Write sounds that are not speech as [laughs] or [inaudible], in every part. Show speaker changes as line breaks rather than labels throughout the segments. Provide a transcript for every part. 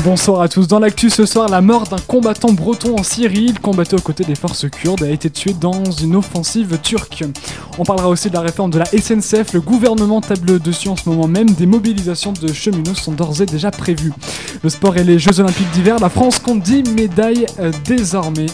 Bonsoir à tous. Dans l'actu ce soir, la mort d'un combattant breton en Syrie. Il combattait aux côtés des forces kurdes a été tué dans une offensive turque. On parlera aussi de la réforme de la SNCF. Le gouvernement table dessus en ce moment même. Des mobilisations de cheminots sont d'ores et déjà prévues. Le sport et les Jeux Olympiques d'hiver. La France compte 10 médailles euh, désormais.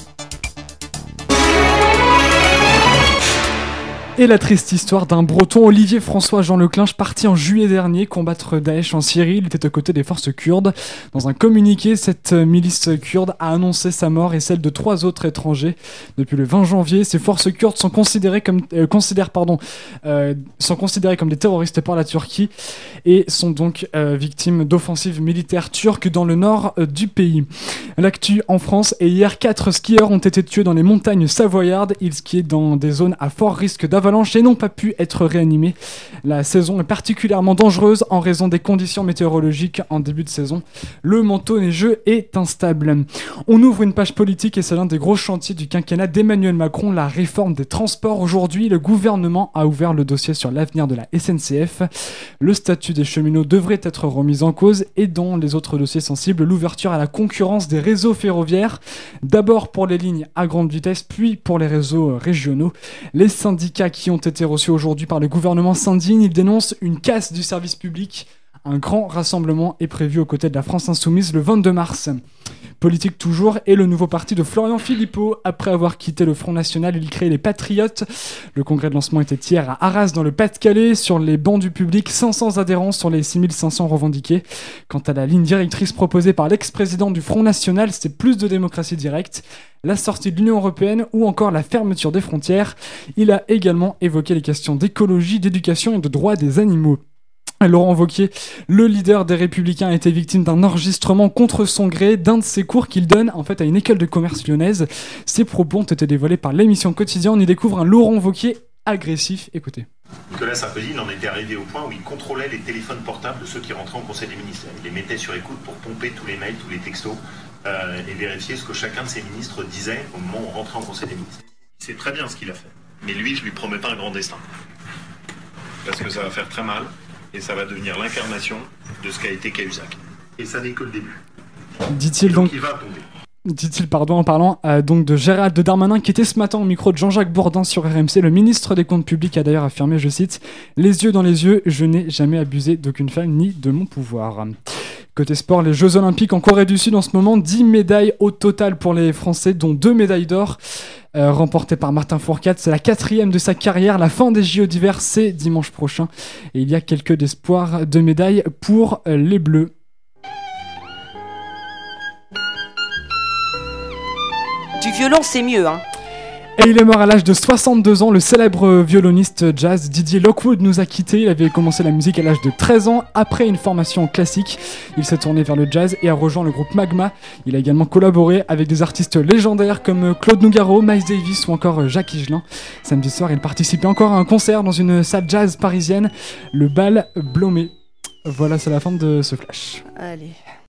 Et la triste histoire d'un breton, Olivier François Jean Leclinche, parti en juillet dernier combattre Daesh en Syrie. Il était aux côtés des forces kurdes. Dans un communiqué, cette milice kurde a annoncé sa mort et celle de trois autres étrangers. Depuis le 20 janvier, ces forces kurdes sont considérées comme, euh, pardon, euh, sont considérées comme des terroristes par la Turquie et sont donc euh, victimes d'offensives militaires turques dans le nord du pays. L'actu en France et hier, quatre skieurs ont été tués dans les montagnes savoyardes. Ils skiaient dans des zones à fort risque d'avalanche et n'ont pas pu être réanimés. La saison est particulièrement dangereuse en raison des conditions météorologiques en début de saison. Le manteau neigeux est instable. On ouvre une page politique et c'est l'un des gros chantiers du quinquennat d'Emmanuel Macron, la réforme des transports. Aujourd'hui, le gouvernement a ouvert le dossier sur l'avenir de la SNCF. Le statut des cheminots devrait être remis en cause et dans les autres dossiers sensibles, l'ouverture à la concurrence des réseaux ferroviaires, d'abord pour les lignes à grande vitesse, puis pour les réseaux régionaux. Les syndicats qui ont été reçus aujourd'hui par le gouvernement s'indignent. Ils dénoncent une casse du service public. Un grand rassemblement est prévu aux côtés de la France Insoumise le 22 mars. Politique toujours, et le nouveau parti de Florian Philippot. Après avoir quitté le Front National, il crée les Patriotes. Le congrès de lancement était hier à Arras, dans le Pas-de-Calais. Sur les bancs du public, 500 adhérents sur les 6500 revendiqués. Quant à la ligne directrice proposée par l'ex-président du Front National, c'est plus de démocratie directe, la sortie de l'Union Européenne ou encore la fermeture des frontières. Il a également évoqué les questions d'écologie, d'éducation et de droits des animaux. [laughs] Laurent Wauquiez, le leader des Républicains, a été victime d'un enregistrement contre son gré d'un de ses cours qu'il donne en fait à une école de commerce lyonnaise. Ses propos ont été dévoilés par l'émission Quotidien. On y découvre un Laurent Wauquiez agressif. Écoutez.
Nicolas Sarkozy en était arrivé au point où il contrôlait les téléphones portables de ceux qui rentraient en Conseil des ministres. Il les mettait sur écoute pour pomper tous les mails, tous les textos euh, et vérifier ce que chacun de ses ministres disait au moment où on rentrait en Conseil des ministres. Il sait très bien ce qu'il a fait. Mais lui, je lui promets pas un grand destin. Parce que ça va faire très mal et ça va devenir l'incarnation de ce qu'a été Cahuzac. Et ça n'est que le début.
Dit-il donc.
Il va tomber.
Dit-il, pardon, en parlant euh, donc de Gérald Darmanin qui était ce matin au micro de Jean-Jacques Bourdin sur RMC. Le ministre des Comptes Publics a d'ailleurs affirmé, je cite, Les yeux dans les yeux, je n'ai jamais abusé d'aucune femme ni de mon pouvoir. Côté sport, les Jeux Olympiques en Corée du Sud en ce moment, 10 médailles au total pour les Français, dont 2 médailles d'or euh, remportées par Martin Fourcade. C'est la quatrième de sa carrière. La fin des JO d'hiver, c'est dimanche prochain. Et il y a quelques espoirs de médailles pour euh, les Bleus.
Du violon, c'est mieux, hein.
Et il est mort à l'âge de 62 ans. Le célèbre violoniste jazz Didier Lockwood nous a quittés. Il avait commencé la musique à l'âge de 13 ans. Après une formation classique, il s'est tourné vers le jazz et a rejoint le groupe Magma. Il a également collaboré avec des artistes légendaires comme Claude Nougaro, Miles Davis ou encore Jacques Higelin. Samedi soir, il participait encore à un concert dans une salle jazz parisienne, le Bal Blomé. Voilà, c'est la fin de ce flash.
Allez.